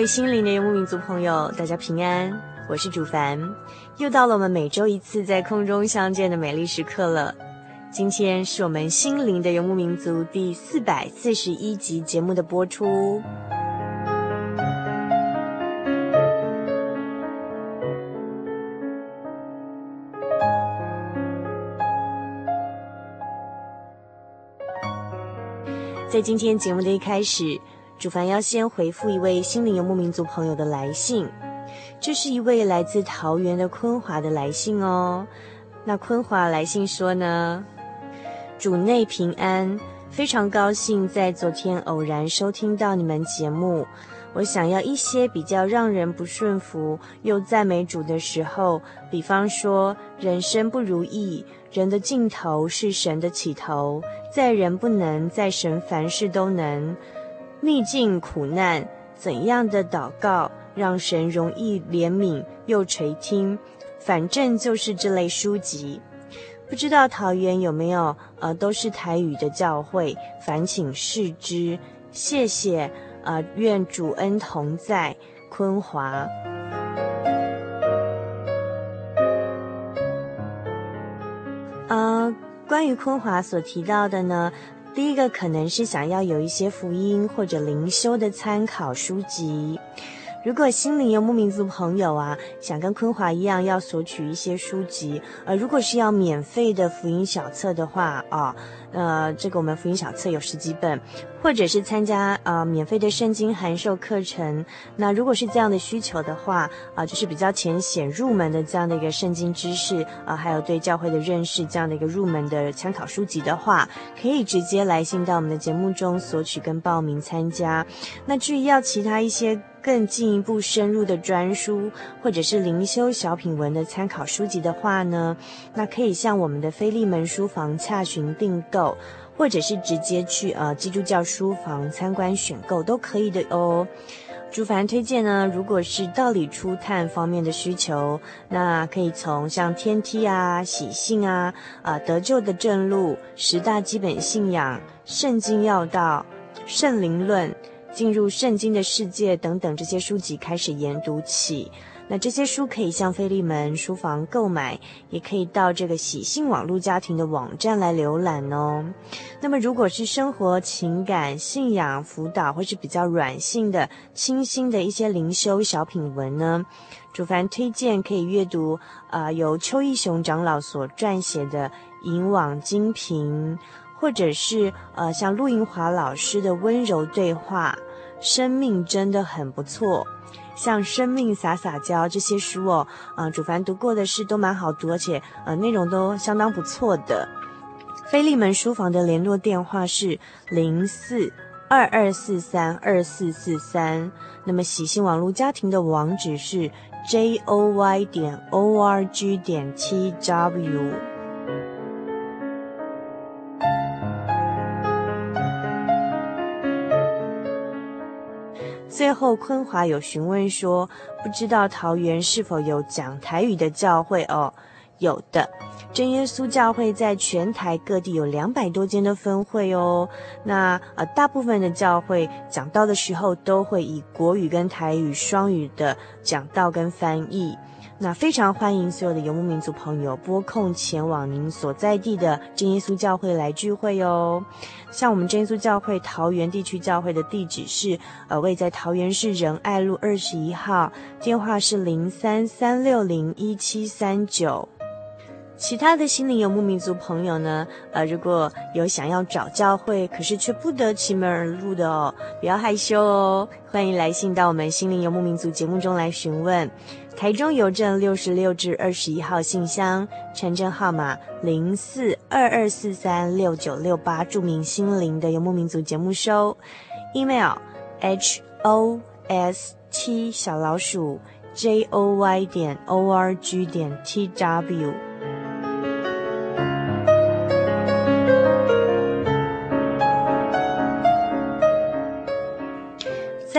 位心灵的游牧民族朋友，大家平安，我是主凡，又到了我们每周一次在空中相见的美丽时刻了。今天是我们心灵的游牧民族第四百四十一集节目的播出。在今天节目的一开始。主凡要先回复一位心灵游牧民族朋友的来信，这是一位来自桃园的坤华的来信哦。那坤华来信说呢，主内平安，非常高兴在昨天偶然收听到你们节目。我想要一些比较让人不顺服又赞美主的时候，比方说人生不如意，人的尽头是神的起头，在人不能，在神凡事都能。逆境苦难，怎样的祷告让神容易怜悯又垂听？反正就是这类书籍。不知道桃园有没有？呃，都是台语的教会，烦请示之。谢谢。呃，愿主恩同在，坤华。呃，关于坤华所提到的呢？第一个可能是想要有一些福音或者灵修的参考书籍。如果心灵游牧民族朋友啊，想跟昆华一样要索取一些书籍，呃，如果是要免费的福音小册的话啊，呃，这个我们福音小册有十几本，或者是参加呃免费的圣经函授课程，那如果是这样的需求的话，啊、就是比较浅显入门的这样的一个圣经知识，啊、还有对教会的认识这样的一个入门的参考书籍的话，可以直接来信到我们的节目中索取跟报名参加。那至于要其他一些。更进一步深入的专书，或者是灵修小品文的参考书籍的话呢，那可以向我们的菲利门书房洽询订购，或者是直接去呃基督教书房参观选购都可以的哦。朱凡推荐呢，如果是道理初探方面的需求，那可以从像天梯啊、喜信啊、啊、得救的正路、十大基本信仰、圣经要道、圣灵论。进入圣经的世界等等这些书籍开始研读起，那这些书可以向菲利门书房购买，也可以到这个喜信网络家庭的网站来浏览哦。那么如果是生活、情感、信仰辅导或是比较软性的、清新的一些灵修小品文呢，主凡推荐可以阅读啊、呃，由邱义雄长老所撰写的《引网精屏》。或者是呃，像陆银华老师的温柔对话，生命真的很不错。像《生命撒撒娇》这些书哦，啊、主凡读过的是都蛮好读，而且呃，内容都相当不错的。菲利门书房的联络电话是零四二二四三二四四三，那么喜信网络家庭的网址是 j o y 点 o r g 点 t w。最后，坤华有询问说，不知道桃园是否有讲台语的教会哦？有的。真耶稣教会在全台各地有两百多间的分会哦。那呃，大部分的教会讲道的时候都会以国语跟台语双语的讲道跟翻译。那非常欢迎所有的游牧民族朋友拨空前往您所在地的真耶稣教会来聚会哦。像我们真耶稣教会桃园地区教会的地址是呃，位在桃园市仁爱路二十一号，电话是零三三六零一七三九。其他的心灵游牧民族朋友呢，呃，如果有想要找教会，可是却不得其门而入的哦，不要害羞哦，欢迎来信到我们心灵游牧民族节目中来询问。台中邮政六十六至二十一号信箱，传真号码零四二二四三六九六八，注明心灵的游牧民族节目收。email h o s t 小老鼠 j o y 点 o r g 点 t w。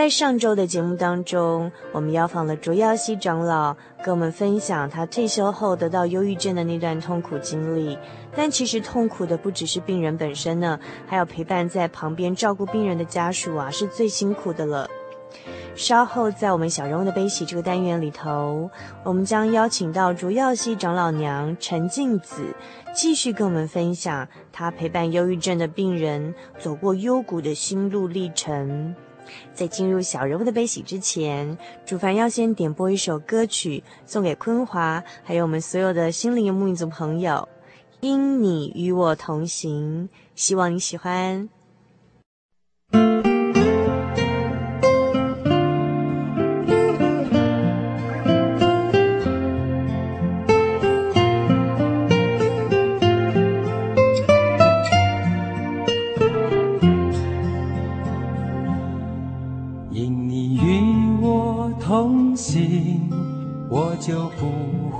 在上周的节目当中，我们邀访了卓耀熙长老，跟我们分享他退休后得到忧郁症的那段痛苦经历。但其实痛苦的不只是病人本身呢，还有陪伴在旁边照顾病人的家属啊，是最辛苦的了。稍后在我们小人物的悲喜这个单元里头，我们将邀请到卓耀熙长老娘陈静子，继续跟我们分享他陪伴忧郁症的病人走过幽谷的心路历程。在进入小人物的悲喜之前，主凡要先点播一首歌曲送给坤华，还有我们所有的心灵游牧民族朋友。因你与我同行，希望你喜欢。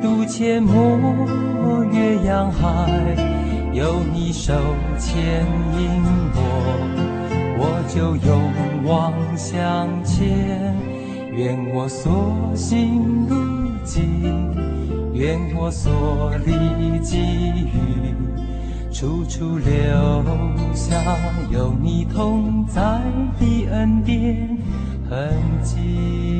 渡阡陌，越洋海，有你手牵引我，我就勇往向前。愿我所行路径，愿我所历际遇，处处留下有你同在的恩典痕迹。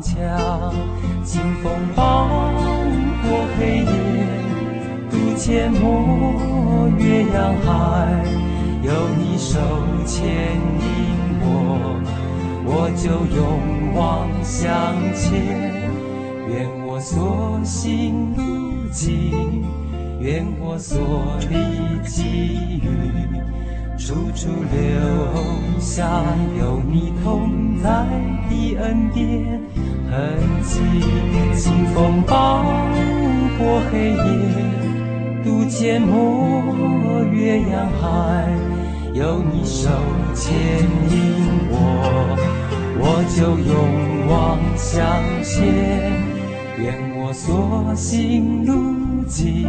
铿，清风放过黑夜，渡阡陌，月阳海，有你手牵引我，我就勇往向前。愿我所行路径，愿我所立际遇。处处留下有你同在的恩典痕迹，清风伴过黑夜，渡阡陌，越洋海，有你手牵引我，我就勇往向前。愿我所行路径，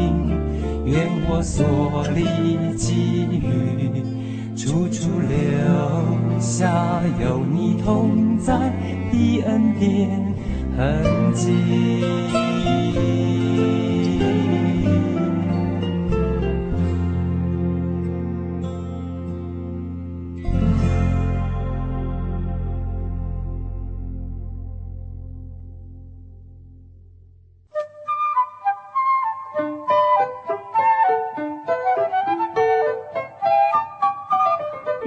愿我所历际遇。处处留下有你同在的恩典痕迹。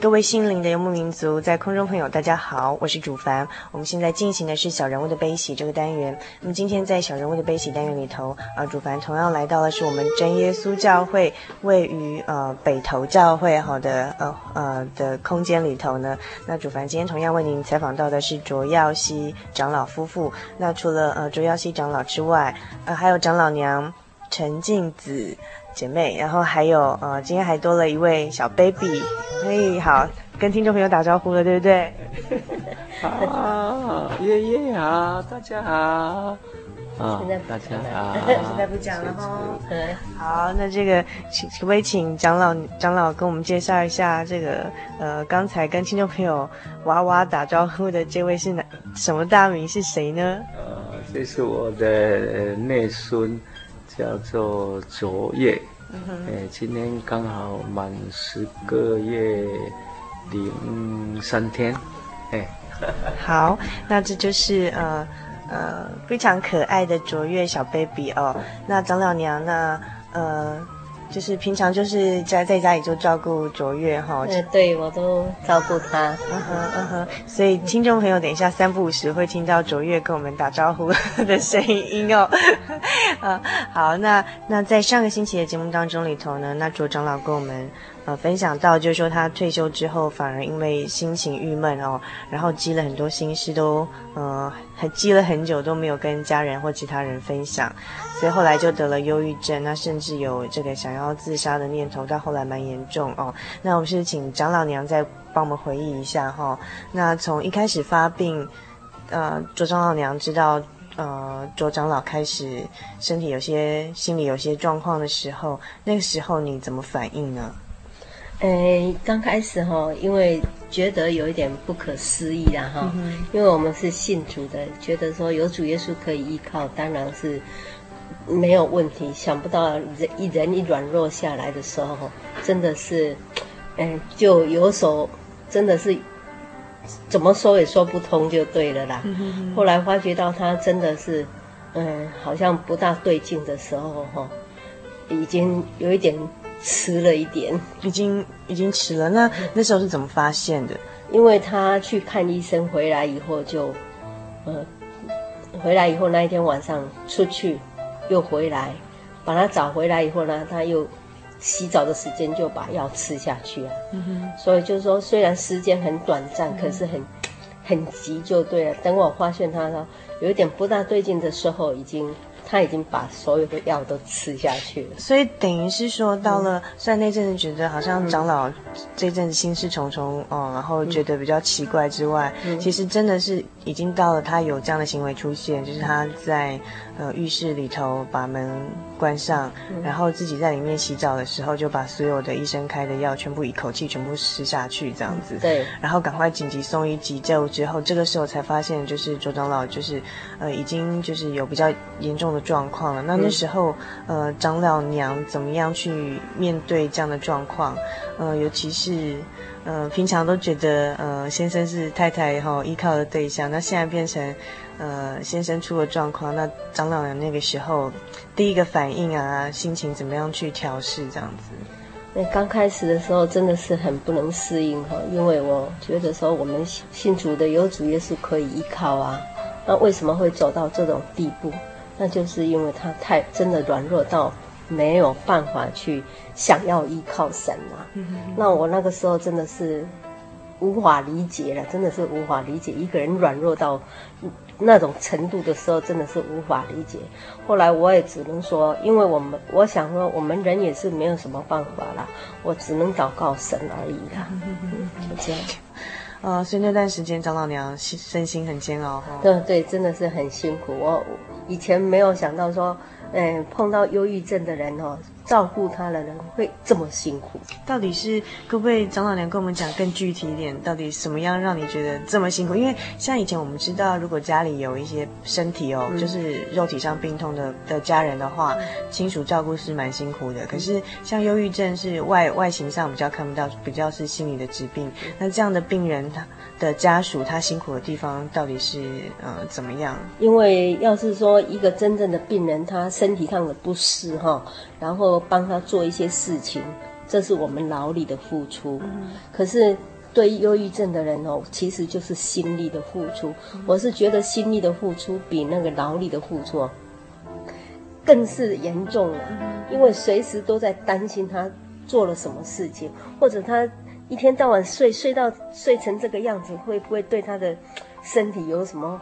各位心灵的游牧民族，在空中朋友，大家好，我是主凡。我们现在进行的是小人物的悲喜这个单元。那么今天在小人物的悲喜单元里头，啊，主凡同样来到了是我们真耶稣教会位于呃北投教会好的呃呃的空间里头呢。那主凡今天同样为您采访到的是卓耀熙长老夫妇。那除了呃卓耀熙长老之外，呃还有长老娘陈静子。姐妹，然后还有呃，今天还多了一位小 baby，可以好跟听众朋友打招呼了，对不对？好，爷爷好，大家好，啊、哦，大家好，现在不讲了哈。好，那这个请可不可以请长老长老跟我们介绍一下这个呃，刚才跟听众朋友哇哇打招呼的这位是哪什么大名是谁呢？呃，这是我的内孙。叫做卓越，嗯哼，哎，今天刚好满十个月零三天，哎，好，那这就是呃呃非常可爱的卓越小 baby 哦。那张老娘呢？呃。就是平常就是在在家里就照顾卓越哈，嗯，对，我都照顾他，嗯哼嗯哼，所以听众朋友等一下三不五时会听到卓越跟我们打招呼的声音哦，啊，好，那那在上个星期的节目当中里头呢，那卓长老跟我们。分享到就是说，他退休之后反而因为心情郁闷哦，然后积了很多心事都，呃还积了很久都没有跟家人或其他人分享，所以后来就得了忧郁症，那甚至有这个想要自杀的念头，到后来蛮严重哦。那我们是请长老娘再帮我们回忆一下哈、哦。那从一开始发病，呃，卓长老娘知道，呃，卓长老开始身体有些心理有些状况的时候，那个时候你怎么反应呢？诶，刚开始哈，因为觉得有一点不可思议啦哈，嗯、因为我们是信主的，觉得说有主耶稣可以依靠，当然是没有问题。想不到人一人一软弱下来的时候，真的是，嗯，就有所真的是怎么说也说不通，就对了啦。嗯、后来发觉到他真的是，嗯，好像不大对劲的时候哈，已经有一点。迟了一点，已经已经迟了。那那时候是怎么发现的？因为他去看医生回来以后就，呃，回来以后那一天晚上出去，又回来，把他找回来以后呢，他又洗澡的时间就把药吃下去了。嗯哼。所以就是说，虽然时间很短暂，嗯、可是很很急就对了。等我发现他呢有一点不大对劲的时候，已经。他已经把所有的药都吃下去了，所以等于是说，到了虽然那阵子觉得好像长老这阵子心事重重哦，然后觉得比较奇怪之外，其实真的是已经到了他有这样的行为出现，就是他在呃浴室里头把门关上，嗯、然后自己在里面洗澡的时候，就把所有的医生开的药全部一口气全部吃下去，这样子。对。然后赶快紧急送医急救之后，这个时候才发现就是周长老就是呃已经就是有比较严重的状况了。那那时候、嗯、呃长老娘怎么样去面对这样的状况？呃，尤其是。呃，平常都觉得呃先生是太太哈依靠的对象，那现在变成呃先生出了状况，那张老娘那个时候第一个反应啊，心情怎么样去调试这样子？那刚开始的时候真的是很不能适应哈，因为我觉得说我们信主的有主耶稣可以依靠啊，那为什么会走到这种地步？那就是因为他太真的软弱到。没有办法去想要依靠神啊，那我那个时候真的是无法理解了，真的是无法理解一个人软弱到那种程度的时候，真的是无法理解。后来我也只能说，因为我们我想说，我们人也是没有什么办法啦，我只能祷告神而已啦。就这样。呃，所以那段时间，张老娘心身心很煎熬哈。对对，真的是很辛苦。我以前没有想到说。嗯，碰到忧郁症的人哦，照顾他的人会这么辛苦。到底是可不可以长老娘跟我们讲更具体一点？到底什么样让你觉得这么辛苦？因为像以前我们知道，如果家里有一些身体哦，嗯、就是肉体上病痛的的家人的话，亲属照顾是蛮辛苦的。可是像忧郁症是外外形上比较看不到，比较是心理的疾病。那这样的病人他的家属他辛苦的地方到底是呃怎么样？因为要是说一个真正的病人，他身体上的不适哈，然后帮他做一些事情，这是我们劳力的付出。嗯、可是对于忧郁症的人哦，其实就是心力的付出。嗯、我是觉得心力的付出比那个劳力的付出更是严重了，因为随时都在担心他做了什么事情，或者他。一天到晚睡睡到睡成这个样子，会不会对他的身体有什么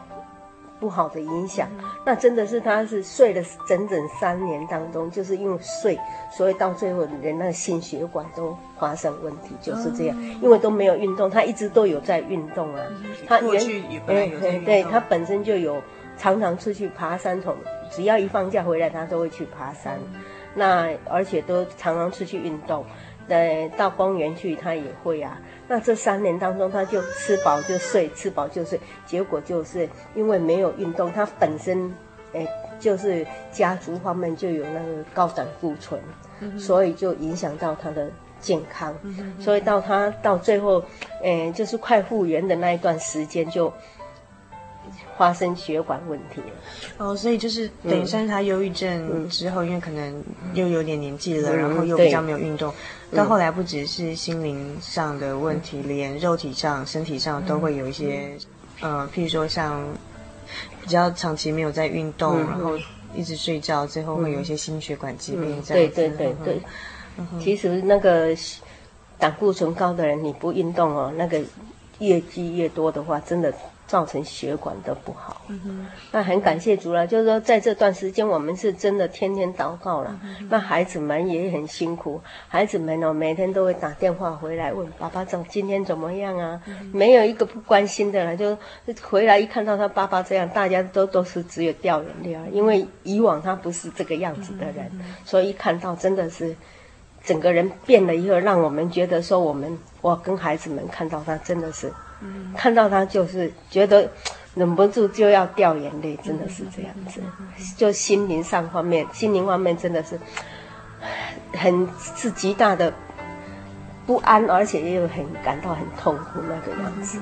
不好的影响？嗯、那真的是他是睡了整整三年当中，就是因为睡，所以到最后连那个心血管都发生问题，就是这样。嗯、因为都没有运动，他一直都有在运动啊。嗯、他原对对对，他本身就有常常出去爬山，从只要一放假回来，他都会去爬山。嗯、那而且都常常出去运动。呃，到公园去他也会啊。那这三年当中，他就吃饱就睡，吃饱就睡。结果就是因为没有运动，他本身，哎，就是家族方面就有那个高胆固醇，嗯、所以就影响到他的健康。嗯、所以到他到最后，哎，就是快复原的那一段时间就。发生血管问题了哦，所以就是等于算是他忧郁症之后，嗯、因为可能又有点年纪了，嗯、然后又比较没有运动，嗯、到后来不只是心灵上的问题，嗯、连肉体上、身体上都会有一些，嗯、呃，譬如说像比较长期没有在运动，嗯、然后一直睡觉，最后会有一些心血管疾病这样子。对对对对，其实那个胆固醇高的人，你不运动哦，那个越积越多的话，真的。造成血管的不好，那很感谢主了。就是说，在这段时间，我们是真的天天祷告了。嗯、那孩子们也很辛苦，孩子们哦，每天都会打电话回来问爸爸怎今天怎么样啊？嗯、没有一个不关心的了。就回来一看到他爸爸这样，大家都都是只有掉眼泪啊，因为以往他不是这个样子的人，嗯、所以一看到真的是整个人变了以后，让我们觉得说，我们我跟孩子们看到他真的是。看到他就是觉得忍不住就要掉眼泪，真的是这样子。就心灵上方面，心灵方面真的是很是极大的不安，而且又很感到很痛苦那个样子。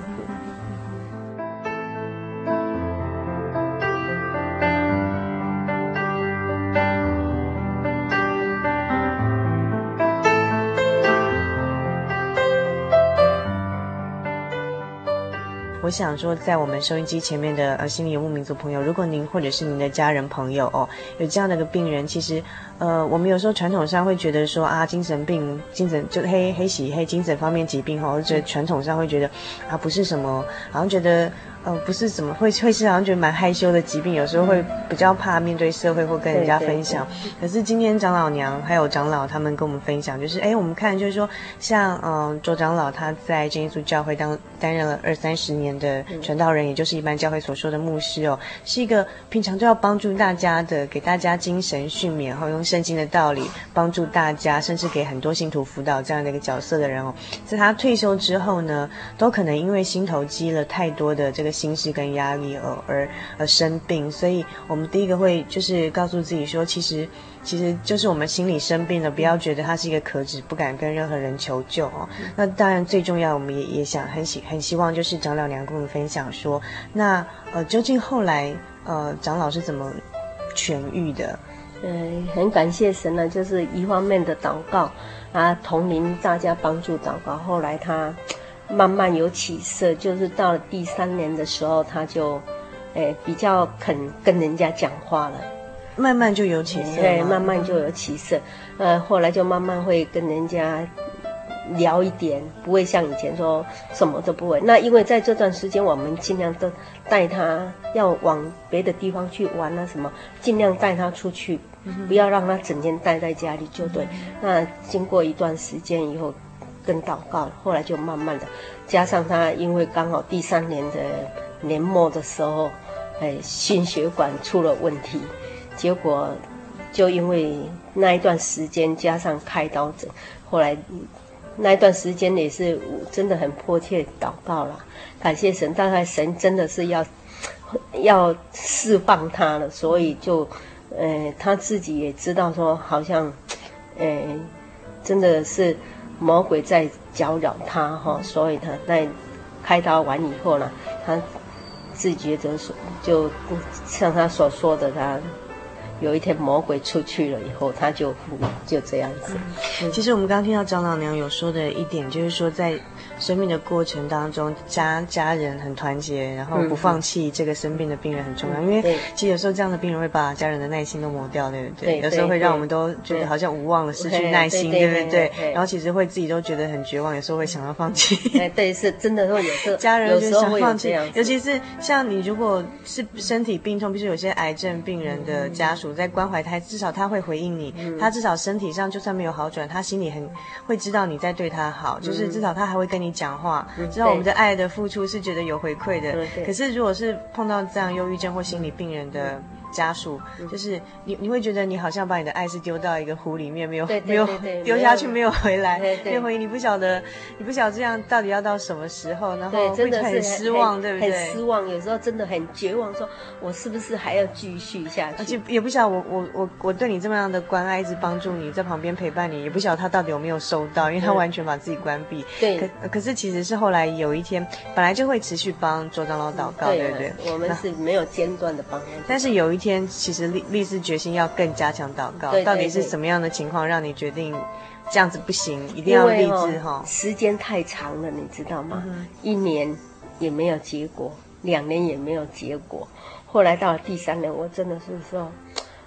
我想说，在我们收音机前面的呃，心理游牧民族朋友，如果您或者是您的家人朋友哦，有这样的一个病人，其实，呃，我们有时候传统上会觉得说啊，精神病、精神就黑黑喜黑精神方面疾病哈，或者传统上会觉得啊，不是什么，好像觉得。呃，不是怎么会会是好像觉得蛮害羞的疾病，有时候会比较怕面对社会或跟人家分享。可是今天长老娘还有长老他们跟我们分享，就是哎，我们看就是说，像嗯卓长老他在真耶稣教会当担任了二三十年的传道人，也就是一般教会所说的牧师哦，是一个平常都要帮助大家的，给大家精神训勉，然后用圣经的道理帮助大家，甚至给很多信徒辅导这样的一个角色的人哦，在他退休之后呢，都可能因为心头积了太多的这个。心事跟压力而而而生病，所以我们第一个会就是告诉自己说，其实其实就是我们心里生病了，不要觉得它是一个壳子，不敢跟任何人求救哦。那当然最重要，我们也也想很希很希望就是长老娘跟我们分享说，那呃究竟后来呃长老是怎么痊愈的？嗯，很感谢神呢，就是一方面的祷告啊，同龄大家帮助祷告，后来他。慢慢有起色，就是到了第三年的时候，他就，哎，比较肯跟人家讲话了，慢慢就有起色。对，慢慢就有起色，呃，后来就慢慢会跟人家聊一点，不会像以前说什么都不会。那因为在这段时间，我们尽量都带他要往别的地方去玩啊，什么，尽量带他出去，不要让他整天待在家里就对。那经过一段时间以后。跟祷告，后来就慢慢的，加上他因为刚好第三年的年末的时候，哎，心血管出了问题，结果就因为那一段时间加上开刀子，后来那一段时间也是真的很迫切祷告了，感谢神，大概神真的是要 要释放他了，所以就，呃，他自己也知道说好像，呃，真的是。魔鬼在搅扰他哈，所以他在开刀完以后呢，他自觉得说，就像他所说的，他有一天魔鬼出去了以后，他就就这样子。其实我们刚听到张老娘有说的一点，就是说在。生命的过程当中，家家人很团结，然后不放弃这个生病的病人很重要。嗯、因为其实有时候这样的病人会把家人的耐心都磨掉，对不对？对，有时候会让我们都觉得好像无望了，失去耐心，对不对？然后其实会自己都觉得很绝望，有时候会想要放弃。对，对，是真的会有时候 家人就想放弃，尤其是像你如果是身体病痛，比如说有些癌症病人的家属在关怀他，至少他会回应你，嗯、他至少身体上就算没有好转，他心里很会知道你在对他好，就是至少他还会跟你。你讲话，知道我们的爱的付出是觉得有回馈的。可是如果是碰到这样忧郁症或心理病人的。家属就是你，你会觉得你好像把你的爱是丢到一个湖里面，没有没有丢下去，没有回来，没有回应。你不晓得，你不晓得这样到底要到什么时候，然后真的很失望，对不对？很失望，有时候真的很绝望，说我是不是还要继续下去？而且也不晓得我我我我对你这么样的关爱，一直帮助你在旁边陪伴你，也不晓得他到底有没有收到，因为他完全把自己关闭。对，可可是其实是后来有一天，本来就会持续帮卓长老祷告，对不对？我们是没有间断的帮，但是有一天，其实立立志决心要更加强祷告，对对对，到底是什么样的情况让你决定这样子不行，一定要立志哈？时间太长了，你知道吗？嗯、一年也没有结果，两年也没有结果，后来到了第三年，我真的是说，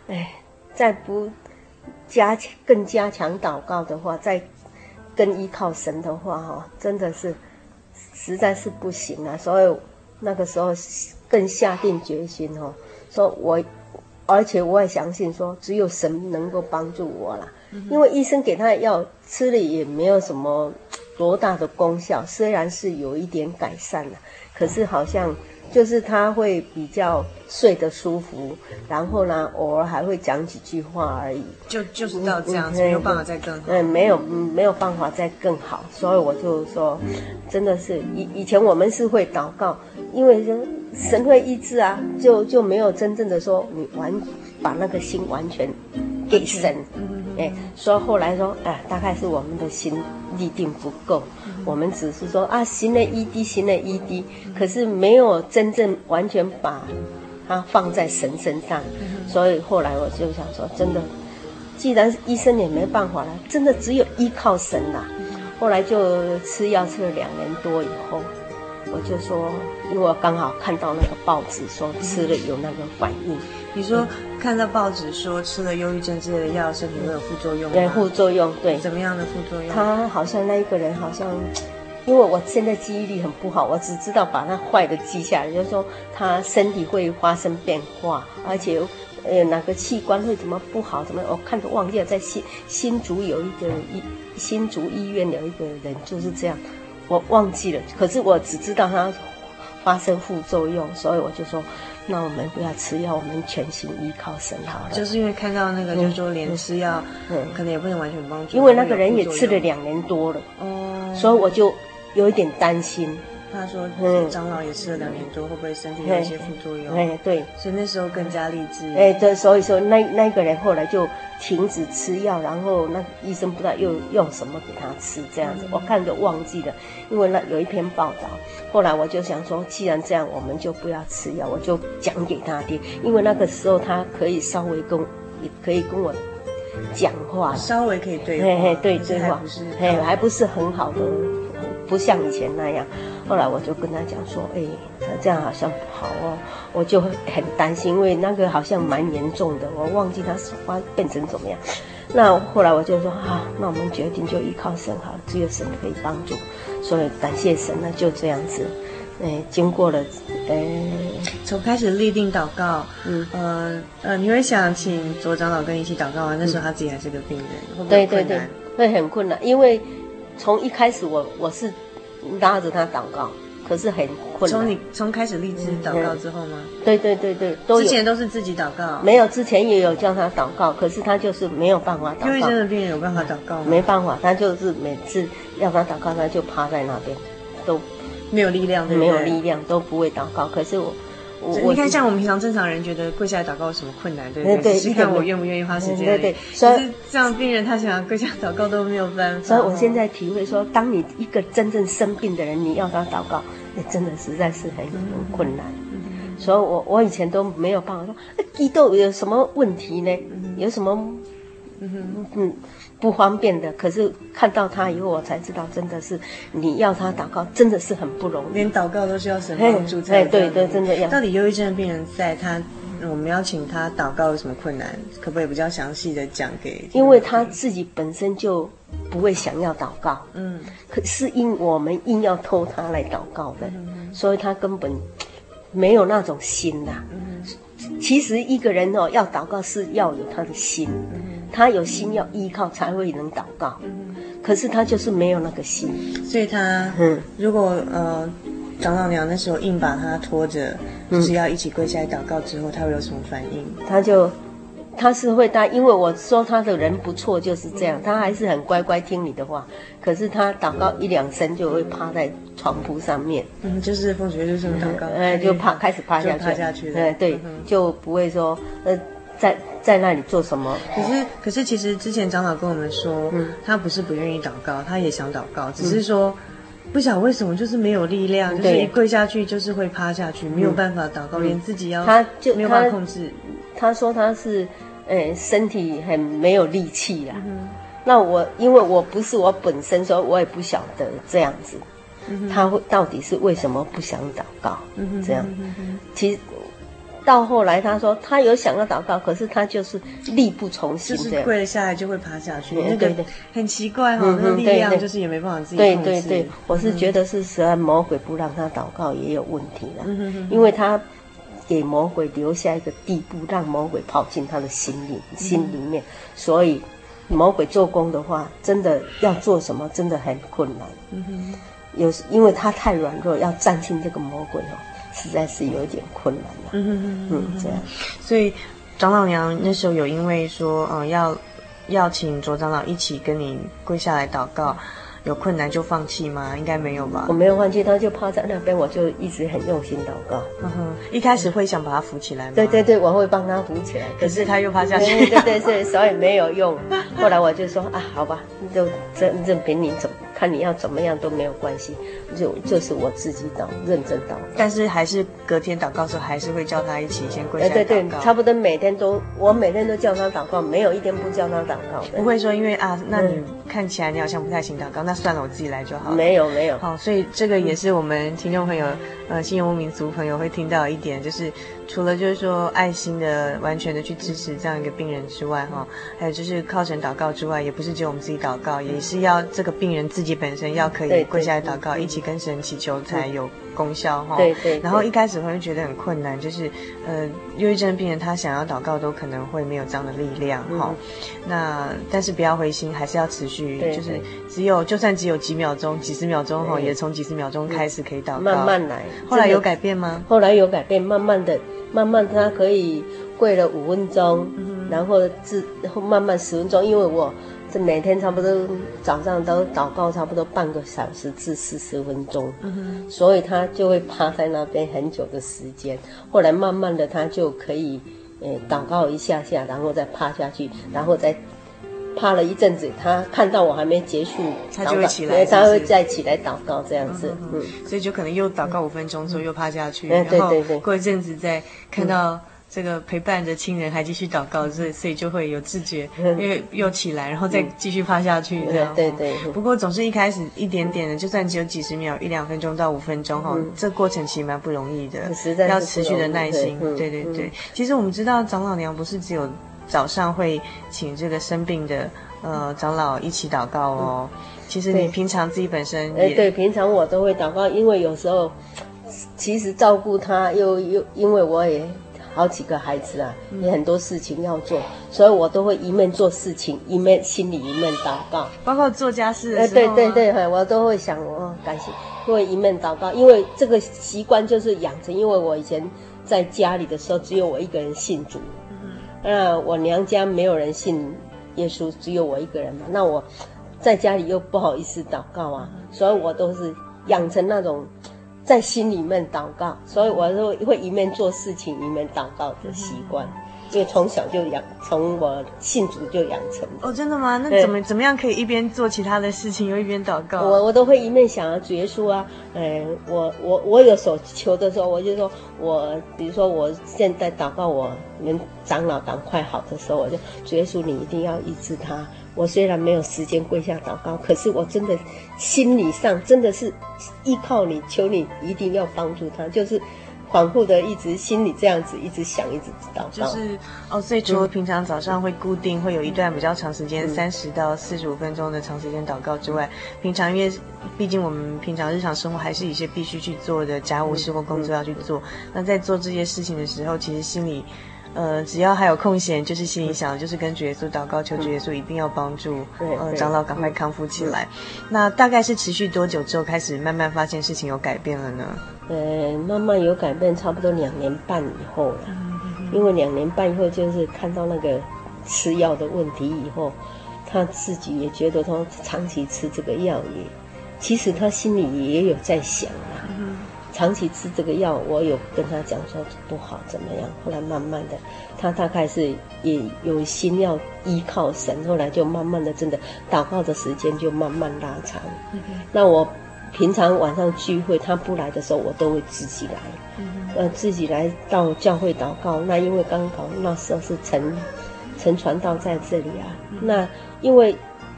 哎，再不加强更加强祷告的话，再更依靠神的话，哈，真的是实在是不行啊！所以那个时候更下定决心哦。说我，而且我也相信说，只有神能够帮助我了，因为医生给他的药吃了也没有什么多大的功效，虽然是有一点改善了，可是好像。就是他会比较睡得舒服，然后呢，偶尔还会讲几句话而已。就就是到这样子，没有办法再更好。嗯，没有，没有办法再更好。所以我就说，真的是以以前我们是会祷告，因为神会医治啊，就就没有真正的说你完把那个心完全给神。哎，所以后来说，哎，大概是我们的心力定不够，我们只是说啊，行了一滴，行了一滴，可是没有真正完全把它放在神身上。所以后来我就想说，真的，既然医生也没办法了，真的只有依靠神了。后来就吃药吃了两年多以后。我就说，因为我刚好看到那个报纸说吃了有那个反应。你说看到报纸说吃了忧郁症之类的药，身体会有副作用？对，副作用对。怎么样的副作用？他好像那一个人好像因为我现在记忆力很不好，我只知道把那坏的记下来，就是说他身体会发生变化，而且呃哪个器官会怎么不好，怎么我看都忘记了。在新新竹有一个医新竹医院有一个人就是这样，我忘记了，可是我只知道他发生副作用，所以我就说。那我们不要吃药，我们全心依靠神好了。就是因为看到那个，就是说连吃药，嗯，可能也不能完全帮助。因为那个人也吃了两年多了，哦，所以我就有一点担心。他说：“嗯，长老也吃了两年多，会不会身体有一些副作用？”哎，对，所以那时候更加励志。哎，对，所以说那那个人后来就停止吃药，然后那医生不知道又用什么给他吃，这样子，我看着忘记了，因为那有一篇报道。后来我就想说，既然这样，我们就不要吃药，我就讲给他听，因为那个时候他可以稍微跟，也可以跟我讲话，稍微可以对话，嘿嘿，对对话，嘿，还不是很好的，不像以前那样。后来我就跟他讲说，哎，这样好像不好哦，我就很担心，因为那个好像蛮严重的，我忘记他发变成怎么样。那后来我就说，好，那我们决定就依靠神好了，只有神可以帮助，所以感谢神，那就这样子。哎，经过了，哎，从开始立定祷告，嗯，呃，呃，你会想请左长老跟你一起祷告吗？那时候他自己还是个病人，会不会困难？对对对，会很困难，因为从一开始我我是。拉着他祷告，可是很困难。从你从开始立志祷告之后吗？对对对对，都之前都是自己祷告。没有，之前也有叫他祷告，可是他就是没有办法祷告。因为真的病人有办法祷告吗？没办法，他就是每次要他祷告，他就趴在那边，都没有力量，对对？没有力量，都不会祷告。可是我。你看，像我们平常正常人觉得跪下来祷告有什么困难，对不对？只是看我愿不愿意花时间。对对，所以这样病人他想要跪下祷告都没有办法。所以我现在体会说，当你一个真正生病的人，你要他祷告，也真的实在是很很困难。所以我我以前都没有办法说，那基督有什么问题呢？有什么嗯嗯不方便的？可是看到他以后，我才知道，真的是你要他祷告，真的是很不容易。连祷告都需要神帮助才。哎，对对，真的要。到底忧郁症的病人在他，我们邀请他祷告有什么困难？可不可以比较详细的讲给？因为他自己本身就不会想要祷告，嗯，可是因我们硬要偷他来祷告的，嗯、所以他根本没有那种心呐、啊。嗯、其实一个人哦，要祷告是要有他的心。嗯他有心要依靠才会能祷告，嗯、可是他就是没有那个心，所以他，嗯，如果呃长老娘那时候硬把他拖着，嗯、就是要一起跪下来祷告之后，他会有什么反应？他就他是会答，因为我说他的人不错，就是这样，嗯、他还是很乖乖听你的话。可是他祷告一两声就会趴在床铺上面，嗯，就是奉主耶稣祷告，哎、嗯，就趴开始趴下去，趴下去，哎对，就不会说呃。在在那里做什么？可是可是，其实之前长老跟我们说，嗯，他不是不愿意祷告，他也想祷告，只是说不晓得为什么，就是没有力量，就是一跪下去就是会趴下去，没有办法祷告，连自己要他就没有办法控制。他说他是诶身体很没有力气啦。那我因为我不是我本身说，我也不晓得这样子，他会到底是为什么不想祷告？这样，其实。到后来，他说他有想要祷告，可是他就是力不从心，就是跪了下来就会趴下去。对对对，很奇怪哈，那个力量就是也没办法自己控制。对对对，我是觉得是蛇魔鬼不让他祷告也有问题了，因为他给魔鬼留下一个地步，让魔鬼跑进他的心里心里面，所以魔鬼做工的话，真的要做什么真的很困难。有因为他太软弱，要战胜这个魔鬼哦。实在是有点困难了，嗯嗯嗯，这样，所以长老娘那时候有因为说，嗯，要要请卓长老一起跟你跪下来祷告。有困难就放弃吗？应该没有吧。我没有放弃，他就趴在那边，我就一直很用心祷告。嗯哼，一开始会想把他扶起来吗？对对对，我会帮他扶起来，可是他又趴下去。对对对，所以没有用。后来我就说啊，好吧，就任任凭你怎么看，你要怎么样都没有关系，就就是我自己祷，认真祷。但是还是隔天祷告的时候，还是会叫他一起先跪下来祷告。对对，差不多每天都，我每天都叫他祷告，没有一天不叫他祷告的。不会说因为啊，那你看起来你好像不太行祷告，那算了，我自己来。就好，没有没有。好，所以这个也是我们听众朋友，呃，新游牧民族朋友会听到一点，就是除了就是说爱心的完全的去支持这样一个病人之外，哈，还有就是靠神祷告之外，也不是只有我们自己祷告，也是要这个病人自己本身要可以跪下来祷告，一起跟神祈求才有功效哈。对对。然后一开始会觉得很困难，就是呃，忧郁症病人他想要祷告都可能会没有这样的力量哈。那但是不要灰心，还是要持续，就是只有就算只有几秒钟、几十秒钟哈，也从几十秒钟开始可以祷告，慢慢来。后来有改变吗？后来有改变，慢慢的。慢慢，他可以跪了五分钟，嗯、然后自慢慢十分钟，因为我这每天差不多早上都祷告差不多半个小时至四十分钟，嗯、所以他就会趴在那边很久的时间。后来慢慢的，他就可以呃祷告一下下，然后再趴下去，然后再。趴了一阵子，他看到我还没结束，他就会起来他会再起来祷告这样子，嗯，所以就可能又祷告五分钟之后又趴下去，嗯、然后过一阵子再看到这个陪伴着亲人还继续祷告，所以所以就会有自觉，因为又起来，然后再继续趴下去，这样，对对。不过总是一开始一点点的，就算只有几十秒，一两分钟到五分钟哈，这过程其实蛮不容易的，要持续的耐心，对对对。其实我们知道长老娘不是只有。早上会请这个生病的呃长老一起祷告哦。其实你平常自己本身也，哎，对，平常我都会祷告，因为有时候其实照顾他又又因为我也好几个孩子啊，也很多事情要做，所以我都会一面做事情，一面心里一面祷告，包括做家事的时候，对对对，我都会想哦，感谢，会一面祷告，因为这个习惯就是养成，因为我以前在家里的时候只有我一个人信主。那我娘家没有人信耶稣，只有我一个人嘛。那我在家里又不好意思祷告啊，所以我都是养成那种在心里面祷告，所以我都会一面做事情一面祷告的习惯。因为从小就养，从我信主就养成。哦，真的吗？那怎么怎么样可以一边做其他的事情，又一边祷告？我我都会一面想啊，主耶稣啊，呃，我我我有所求的时候，我就说我，比如说我现在祷告我们长老赶快好的时候，我就主耶稣，你一定要医治他。我虽然没有时间跪下祷告，可是我真的心理上真的是依靠你，求你一定要帮助他，就是。恍惚的，一直心里这样子，一直想，一直知道。就是哦，所以除了平常早上会固定会有一段比较长时间，三十到四十五分钟的长时间祷告之外，平常因为毕竟我们平常日常生活还是一些必须去做的家务事或工作要去做。那在做这些事情的时候，其实心里，呃，只要还有空闲，就是心里想就是跟主耶稣祷告，求主耶稣一定要帮助呃长老赶快康复起来。那大概是持续多久之后开始慢慢发现事情有改变了呢？呃，慢慢有改变，差不多两年半以后了。因为两年半以后，就是看到那个吃药的问题以后，他自己也觉得他长期吃这个药也，其实他心里也有在想啊。长期吃这个药，我有跟他讲说不好怎么样。后来慢慢的，他大概是也有心要依靠神，后来就慢慢的真的祷告的时间就慢慢拉长。那我。平常晚上聚会，他不来的时候，我都会自己来，呃，自己来到教会祷告。那因为刚好那时候是陈陈传道在这里啊，那因为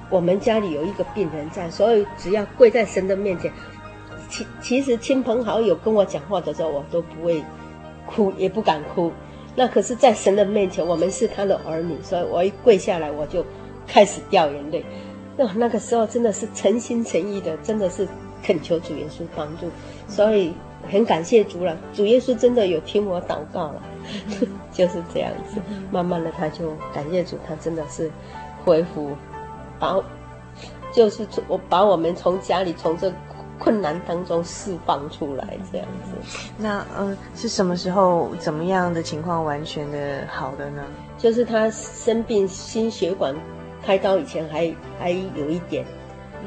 我们家里有一个病人在，所以只要跪在神的面前，其其实亲朋好友跟我讲话的时候，我都不会哭，也不敢哭。那可是，在神的面前，我们是他的儿女，所以我一跪下来，我就开始掉眼泪。那那个时候真的是诚心诚意的，真的是。恳求主耶稣帮助，所以很感谢主了。主耶稣真的有听我祷告了，就是这样子。慢慢的，他就感谢主，他真的是恢复，把就是我把我们从家里从这困难当中释放出来，这样子。那嗯，是什么时候怎么样的情况完全的好的呢？就是他生病心血管开刀以前还还有一点。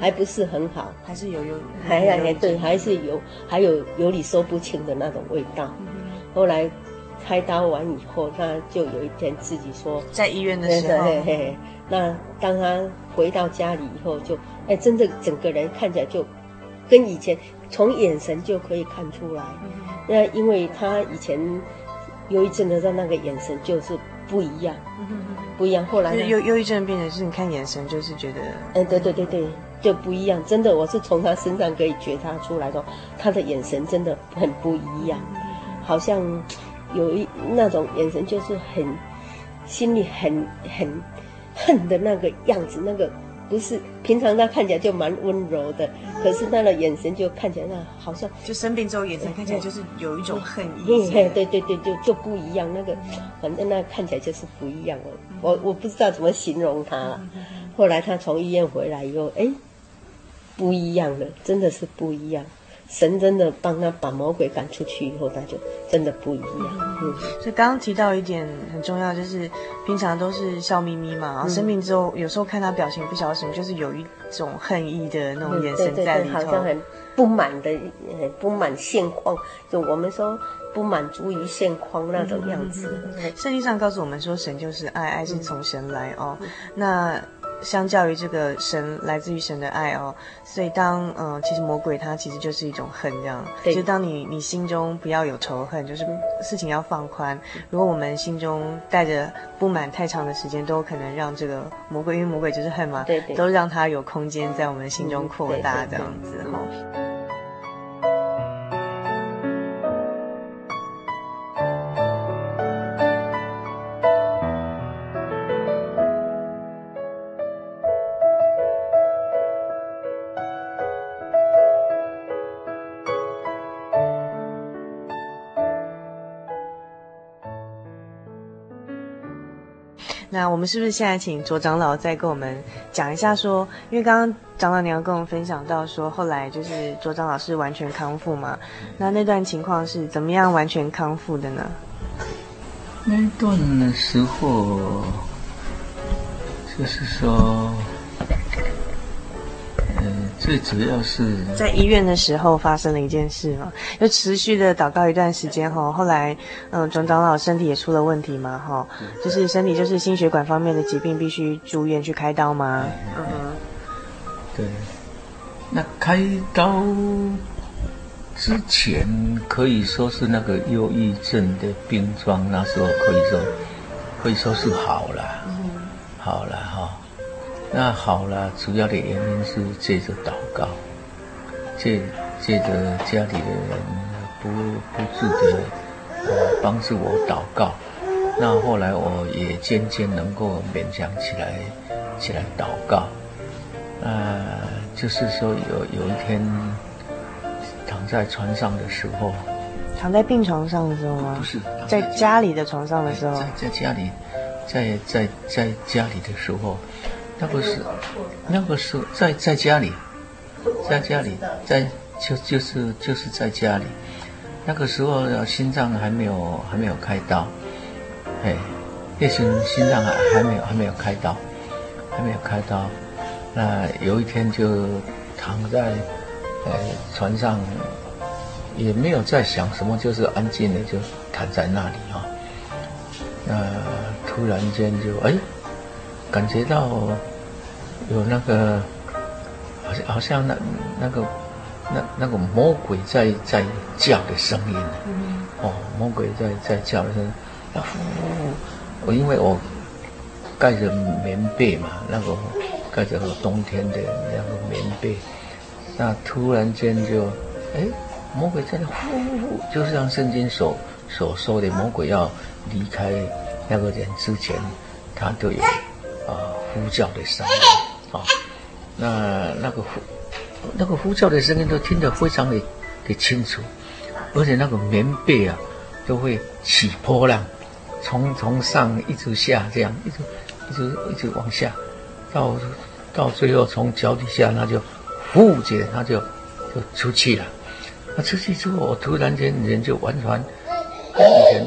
还不是很好，还是有有，还还对，还是有，还有有理说不清的那种味道。嗯、后来开刀完以后，他就有一天自己说，在医院的时候，嘿嘿嘿，那当他回到家里以后就，就哎，真的整个人看起来就跟以前从眼神就可以看出来。嗯、那因为他以前忧郁症的时候，那个眼神就是不一样，嗯、不一样。后来忧忧郁症病人是你看眼神就是觉得，嗯，对对对对。就不一样，真的，我是从他身上可以觉察出来的，他的眼神真的很不一样，好像有一那种眼神，就是很心里很很恨的那个样子，那个。不是平常他看起来就蛮温柔的，可是他的眼神就看起来那好像就生病之后眼神看起来就是有一种恨意。对对对对，就就不一样。那个反正那看起来就是不一样了。我我不知道怎么形容他了。后来他从医院回来以后，哎，不一样了，真的是不一样。神真的帮他把魔鬼赶出去以后，他就真的不一样。嗯，所以刚刚提到一点很重要，就是平常都是笑眯眯嘛，然后生病之后，有时候看他表情不晓得什么，就是有一种恨意的那种眼神在里头，好像很不满的，很不满现况，就我们说不满足于现况那种样子。圣经上告诉我们说，神就是爱，爱是从神来哦。那。相较于这个神来自于神的爱哦，所以当嗯、呃，其实魔鬼他其实就是一种恨这样。对就当你你心中不要有仇恨，就是事情要放宽。如果我们心中带着不满太长的时间，都可能让这个魔鬼，因为魔鬼就是恨嘛，对对，都让它有空间在我们心中扩大这样子哈。那我们是不是现在请卓长老再跟我们讲一下说，说因为刚刚长老娘跟我们分享到说，后来就是卓长老是完全康复嘛？那那段情况是怎么样完全康复的呢？那段的时候，就是说。最主要是在医院的时候发生了一件事嘛，就持续的祷告一段时间哈，后来嗯，总长老身体也出了问题嘛哈，就是身体就是心血管方面的疾病，必须住院去开刀嘛？嗯。哼，对，那开刀之前可以说是那个忧郁症的病状，那时候可以说可以说是好了，好了哈。那好了，主要的原因是借着祷告，借借着家里的人不不住的呃帮助我祷告，那后来我也渐渐能够勉强起来起来祷告，呃，就是说有有一天躺在床上的时候，躺在病床上的时候吗？不是，在家里的床上的时候，在在家里，在在在家里的时候。那不是，那个时候在在家里，在家里，在就就是就是在家里，那个时候心脏还没有还没有开刀，哎，那时心脏还还没有还没有开刀，还没有开刀，那有一天就躺在呃床上，也没有在想什么，就是安静的就躺在那里啊，那突然间就哎。感觉到有那个，好像好像那那个那那个魔鬼在在叫的声音，哦，魔鬼在在叫的声音，呼呼呼，我因为我盖着棉被嘛，那个盖着冬天的那个棉被，那突然间就，哎，魔鬼在那呼呼呼，就是像圣经所所说的，魔鬼要离开那个人之前，他都有。啊，呼叫的声音，啊，那那个呼，那个呼叫的声音都听得非常的的清楚，而且那个棉被啊，都会起波浪，从从上一直下，这样一直一直一直往下，到到最后从脚底下，那就呼着，那就就出去了。那出去之后，我突然间人就完全跟以前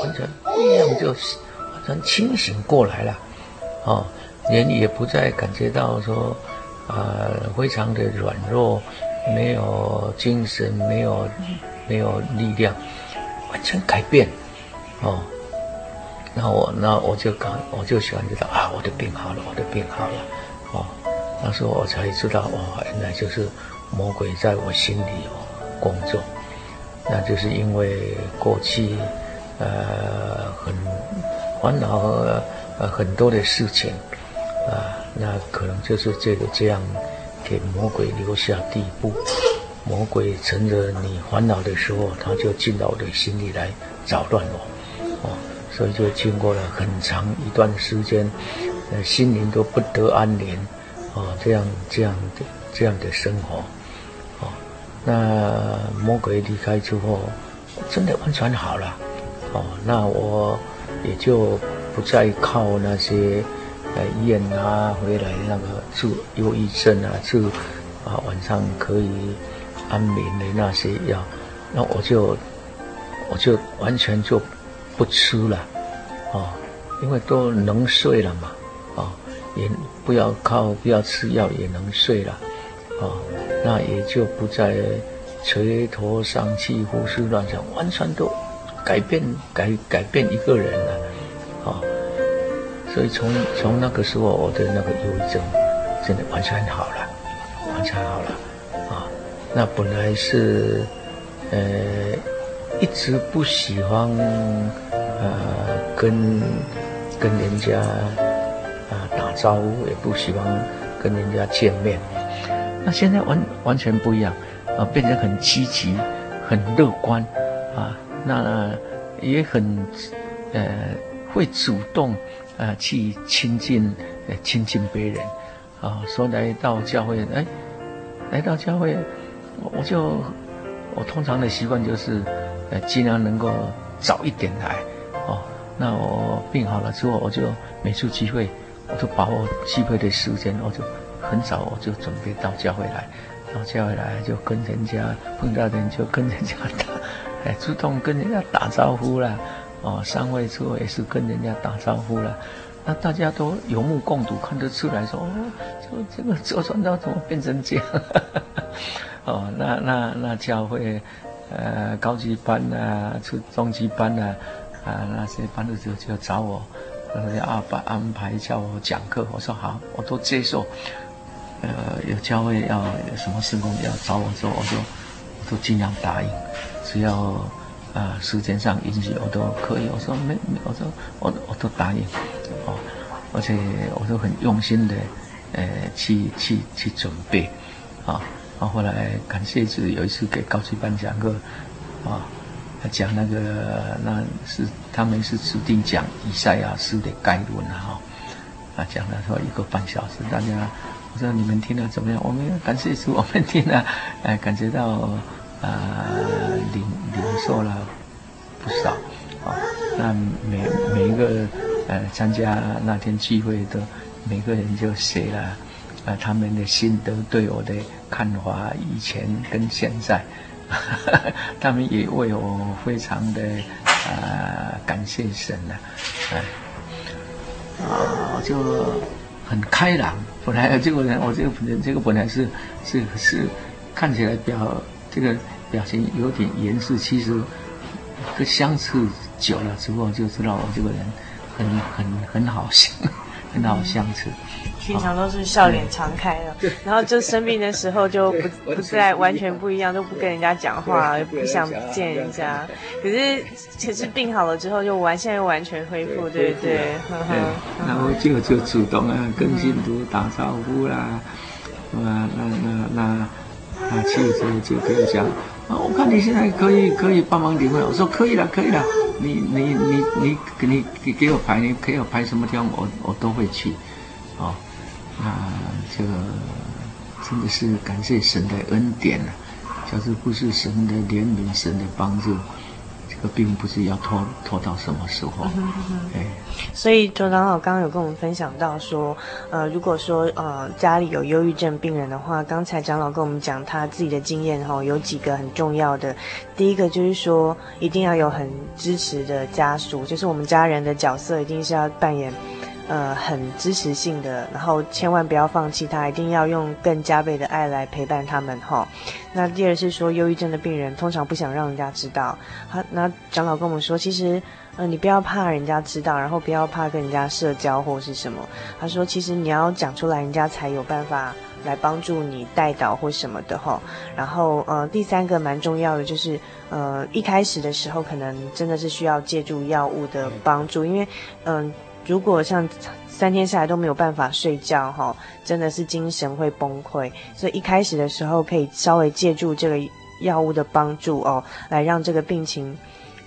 完全不一样，就完全清醒过来了。哦，人也不再感觉到说，呃，非常的软弱，没有精神，没有，没有力量，完全改变，哦，那我那我就感我就喜欢知道啊，我的病好了，我的病好了，哦，那时候我才知道，哦，原来就是魔鬼在我心里哦工作，那就是因为过去，呃，很烦恼。呃，很多的事情，啊，那可能就是这个这样，给魔鬼留下地步。魔鬼趁着你烦恼的时候，他就进到我的心里来扰乱我，哦，所以就经过了很长一段时间，呃，心灵都不得安宁，哦，这样这样的这样的生活，哦，那魔鬼离开之后，真的完全好了，哦，那我也就不再靠那些呃医院啊回来那个治忧郁症啊治啊晚上可以安眠的那些药，那我就。我就完全就不吃了，哦，因为都能睡了嘛，哦，也不要靠不要吃药也能睡了，哦，那也就不再垂头丧气、胡思乱想，完全都改变改改变一个人了，哦，所以从从那个时候，我的那个忧郁症真的完全好了，完全好了，啊、那本来是，呃。一直不喜欢，呃，跟跟人家啊、打招呼，也不喜欢跟人家见面。那现在完完全不一样，啊、变得很积极，很乐观，啊，那也很呃会主动啊、去亲近呃亲近别人，啊，说来到教会，哎，来到教会，我我就我通常的习惯就是。呃，尽量能够早一点来，哦，那我病好了之后，我就每次聚会，我就把握聚会的时间，我就很早我就准备到教会来，到教会来就跟人家碰到人就跟人家打，哎，主动跟人家打招呼了，哦，上位之后也是跟人家打招呼了，那大家都有目共睹，看得出来说，哦，这这个周传道怎么变成这样？哦，那那那教会。呃，高级班啊，初中级班啊，啊，那些班的就就找我，要安排安排叫我讲课，我说好，我都接受。呃，有教会要有什么事工要找我做，我说我都尽量答应，只要啊、时间上允许，我都可以。我说没没，我说我我都答应，哦，而且我都很用心的，呃，去去去准备，啊、然后后来感谢主，有一次给高级班讲课，啊，他讲那个那是他们是指定讲以赛亚斯的概论哈，啊讲了说一个半小时，大家我说你们听了怎么样？我们感谢主，我们听了，哎，感觉到啊领领受了不少，啊，那每每一个呃参加那天聚会的每个人就写了。啊，他们的心得对我的看法，以前跟现在，他们也为我非常的啊、感谢神了，哎，啊就很开朗。本来这个人，我这个人，这个本来是是是看起来比较这个表情有点严肃，其实跟相处久了之后就知道我这个人很很很好相。很好相处，平常都是笑脸常开的，然后就生病的时候就不 不再完全不一样，都不跟人家讲话，也不想见人家。可是可是病好了之后就完，现在又完全恢复，对不对？然后就就主动啊，跟信徒打招呼啦，啊，那那那那，去就就可以讲我看你现在可以可以帮忙领会，我说可以了，可以了。你你你你给你给给我排，你给我排什么地方，我我都会去，哦，那这个真的是感谢神的恩典了，就是不是神的怜悯，神的帮助。并不是要拖拖到什么时候。所以周长老刚刚有跟我们分享到说，呃，如果说呃家里有忧郁症病人的话，刚才长老跟我们讲他自己的经验哈，有几个很重要的。第一个就是说，一定要有很支持的家属，就是我们家人的角色一定是要扮演。呃，很支持性的，然后千万不要放弃他，一定要用更加倍的爱来陪伴他们哈。那第二是说，忧郁症的病人通常不想让人家知道。好，那长老跟我们说，其实，呃，你不要怕人家知道，然后不要怕跟人家社交或是什么。他说，其实你要讲出来，人家才有办法来帮助你带导或什么的哈。然后，呃，第三个蛮重要的就是，呃，一开始的时候可能真的是需要借助药物的帮助，因为，嗯、呃。如果像三天下来都没有办法睡觉哈，真的是精神会崩溃。所以一开始的时候可以稍微借助这个药物的帮助哦，来让这个病情，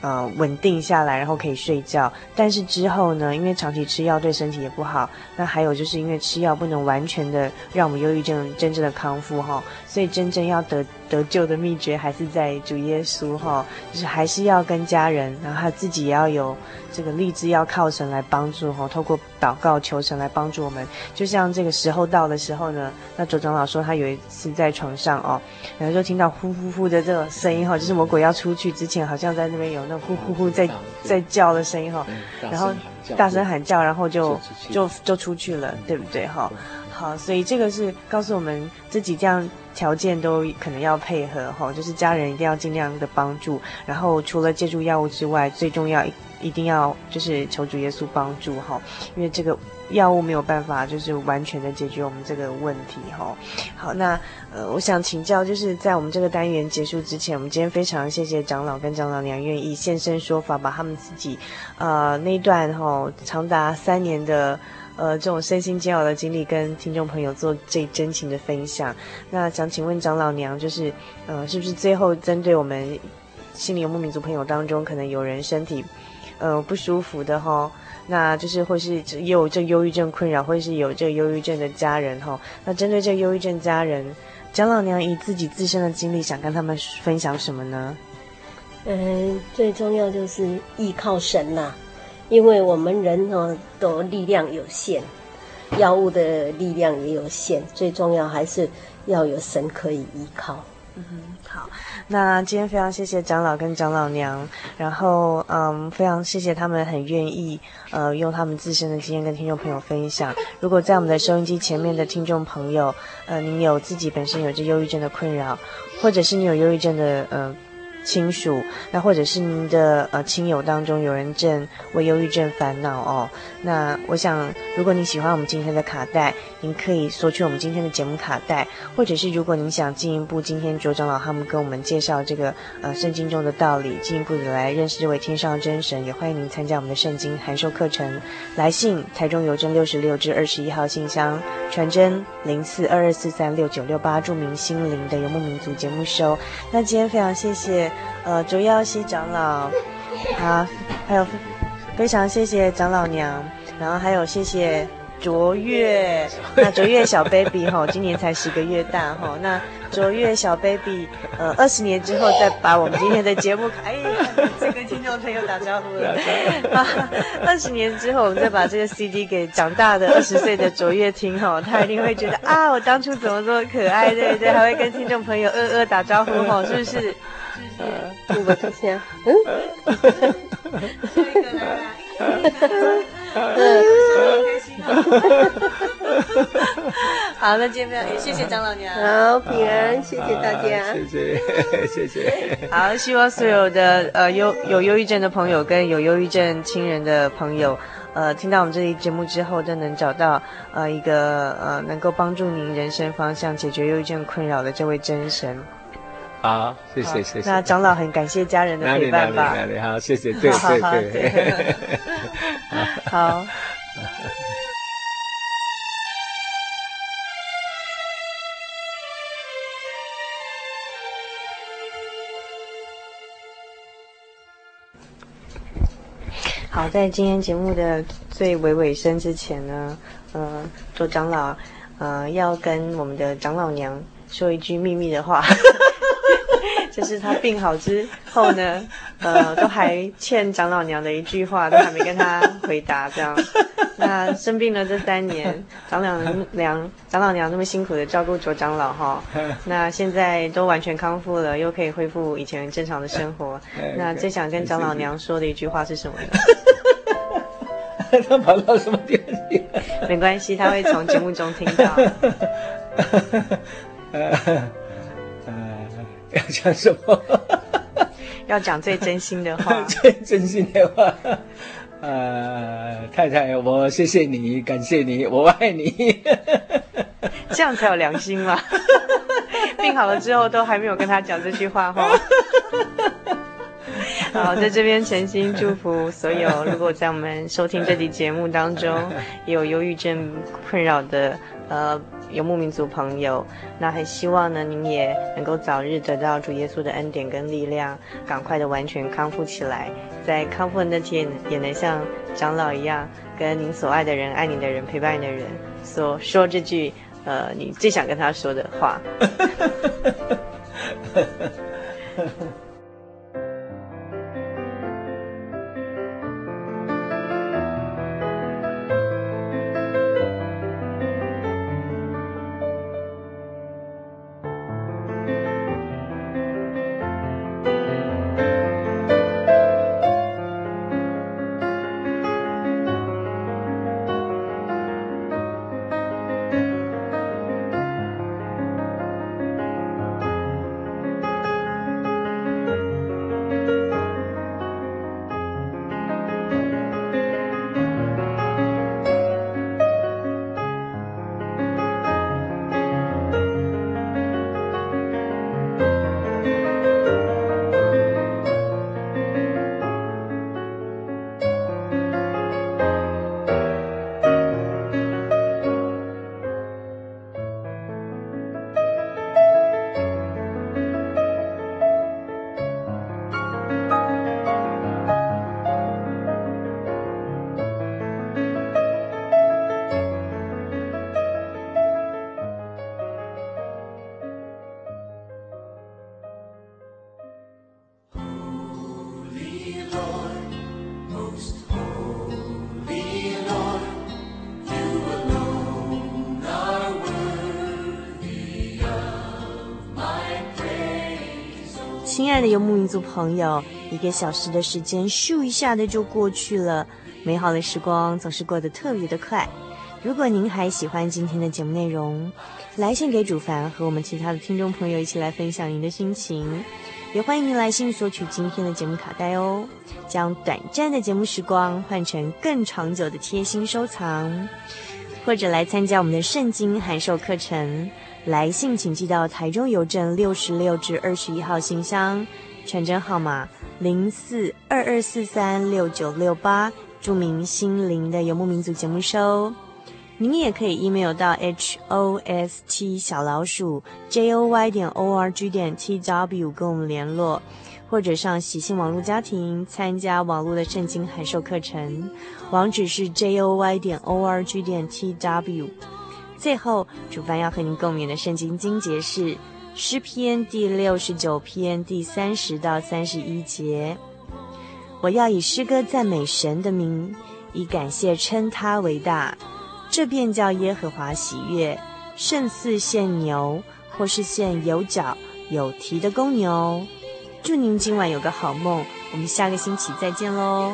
呃稳定下来，然后可以睡觉。但是之后呢，因为长期吃药对身体也不好，那还有就是因为吃药不能完全的让我们忧郁症真正的康复哈，所以真正要得得救的秘诀还是在主耶稣哈，就是还是要跟家人，然后他自己也要有这个立志要靠神来帮助哈，透过祷告求神来帮助我们。就像这个时候到的时候呢，那左长老说他有一次在床上哦，然后就听到呼呼呼的这种声音哈，就是魔鬼要出去之前，好像在那边有那呼呼呼在在叫的声音哈，然后大声喊叫，然后就就就出去了，对不对哈？好，所以这个是告诉我们自己这样条件都可能要配合哈，就是家人一定要尽量的帮助，然后除了借助药物之外，最重要一定要就是求主耶稣帮助哈，因为这个。药物没有办法，就是完全的解决我们这个问题哈。好，那呃，我想请教，就是在我们这个单元结束之前，我们今天非常谢谢长老跟长老娘愿意现身说法，把他们自己呃那段哈长达三年的呃这种身心煎熬的经历，跟听众朋友做最真情的分享。那想请问长老娘，就是呃，是不是最后针对我们心灵游牧民族朋友当中，可能有人身体呃不舒服的哈？那就是或是有这忧郁症困扰，或是有这忧郁症的家人哈。那针对这忧郁症家人，长老娘以自己自身的经历，想跟他们分享什么呢？嗯，最重要就是依靠神呐，因为我们人哦的力量有限，药物的力量也有限，最重要还是要有神可以依靠。嗯，好。那今天非常谢谢长老跟长老娘，然后嗯，非常谢谢他们很愿意呃用他们自身的经验跟听众朋友分享。如果在我们的收音机前面的听众朋友，呃，您有自己本身有着忧郁症的困扰，或者是你有忧郁症的呃。亲属，那或者是您的呃亲友当中有人正为忧郁症烦恼哦。那我想，如果你喜欢我们今天的卡带，您可以索取我们今天的节目卡带，或者是如果您想进一步，今天卓长老他们跟我们介绍这个呃圣经中的道理，进一步的来认识这位天上真神，也欢迎您参加我们的圣经函授课程。来信台中邮政六十六至二十一号信箱，传真零四二二四三六九六八，注明心灵的游牧民族节目收。那今天非常谢谢。呃，卓耀西长老，啊，还有非常谢谢长老娘，然后还有谢谢卓越，那卓越小 baby 哈，今年才十个月大哈，那卓越小 baby，呃，二十年之后再把我们今天的节目，哎，再跟听众朋友打招呼了，二十年之后我们再把这个 CD 给长大的二十岁的卓越听哈，他一定会觉得啊，我当初怎么这么可爱，对不对？还会跟听众朋友呃呃打招呼哈，是不是？呃，我们这些，嗯，好，那见面也谢谢张老娘，好平安，谢谢大家，谢谢 谢谢，好，希望所有的呃忧有忧郁症的朋友跟有忧郁症亲人的朋友，呃，听到我们这期节目之后，都能找到呃一个呃能够帮助您人生方向、解决忧郁症困扰的这位真神。好，谢谢谢谢。那长老很感谢家人的陪伴吧。哪里哪里哪里，好，谢谢，对对对，好。好，在今天节目的最尾尾声之前呢，呃，做长老，呃，要跟我们的长老娘说一句秘密的话。就是他病好之后呢，呃，都还欠长老娘的一句话，都还没跟他回答，这样。那生病了这三年，长老娘、长老娘那么辛苦的照顾卓长老哈，那现在都完全康复了，又可以恢复以前正常的生活。那最想跟长老娘说的一句话是什么呢？他跑到什么地方去？没关系，他会从节目中听到。要讲什么？要讲最真心的话。最真心的话，呃，太太，我谢谢你，感谢你，我爱你。这样才有良心嘛。病好了之后都还没有跟他讲这句话哈。好，在这边诚心祝福所有，如果在我们收听这期节目当中有忧郁症困扰的。呃，游牧民族朋友，那很希望呢，您也能够早日得到主耶稣的恩典跟力量，赶快的完全康复起来，在康复的那天也能像长老一样，跟您所爱的人、爱你的人、陪伴你的人说说这句，呃，你最想跟他说的话。的游牧民族朋友，一个小时的时间，咻一下的就过去了。美好的时光总是过得特别的快。如果您还喜欢今天的节目内容，来信给主凡和我们其他的听众朋友一起来分享您的心情。也欢迎您来信索取今天的节目卡带哦，将短暂的节目时光换成更长久的贴心收藏，或者来参加我们的圣经函授课程。来信请寄到台中邮政六十六至二十一号信箱，传真号码零四二二四三六九六八，注明“心灵的游牧民族”节目收。你们也可以 email 到 h o s t 小老鼠 j o y 点 o r g 点 t w 跟我们联络，或者上喜信网络家庭参加网络的圣经函授课程，网址是 j o y 点 o r g 点 t w。最后，主凡要和您共勉的圣经经节是诗篇第六十九篇第三十到三十一节。我要以诗歌赞美神的名，以感谢称他为大，这便叫耶和华喜悦，胜似献牛或是献有角有蹄的公牛。祝您今晚有个好梦，我们下个星期再见喽。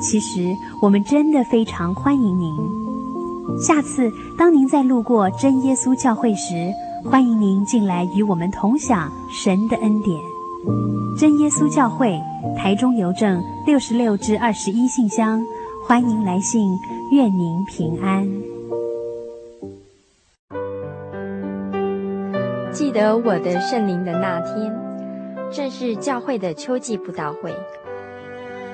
其实我们真的非常欢迎您。下次当您再路过真耶稣教会时，欢迎您进来与我们同享神的恩典。真耶稣教会，台中邮政六十六至二十一信箱，欢迎来信，愿您平安。记得我的圣灵的那天，正是教会的秋季布道会，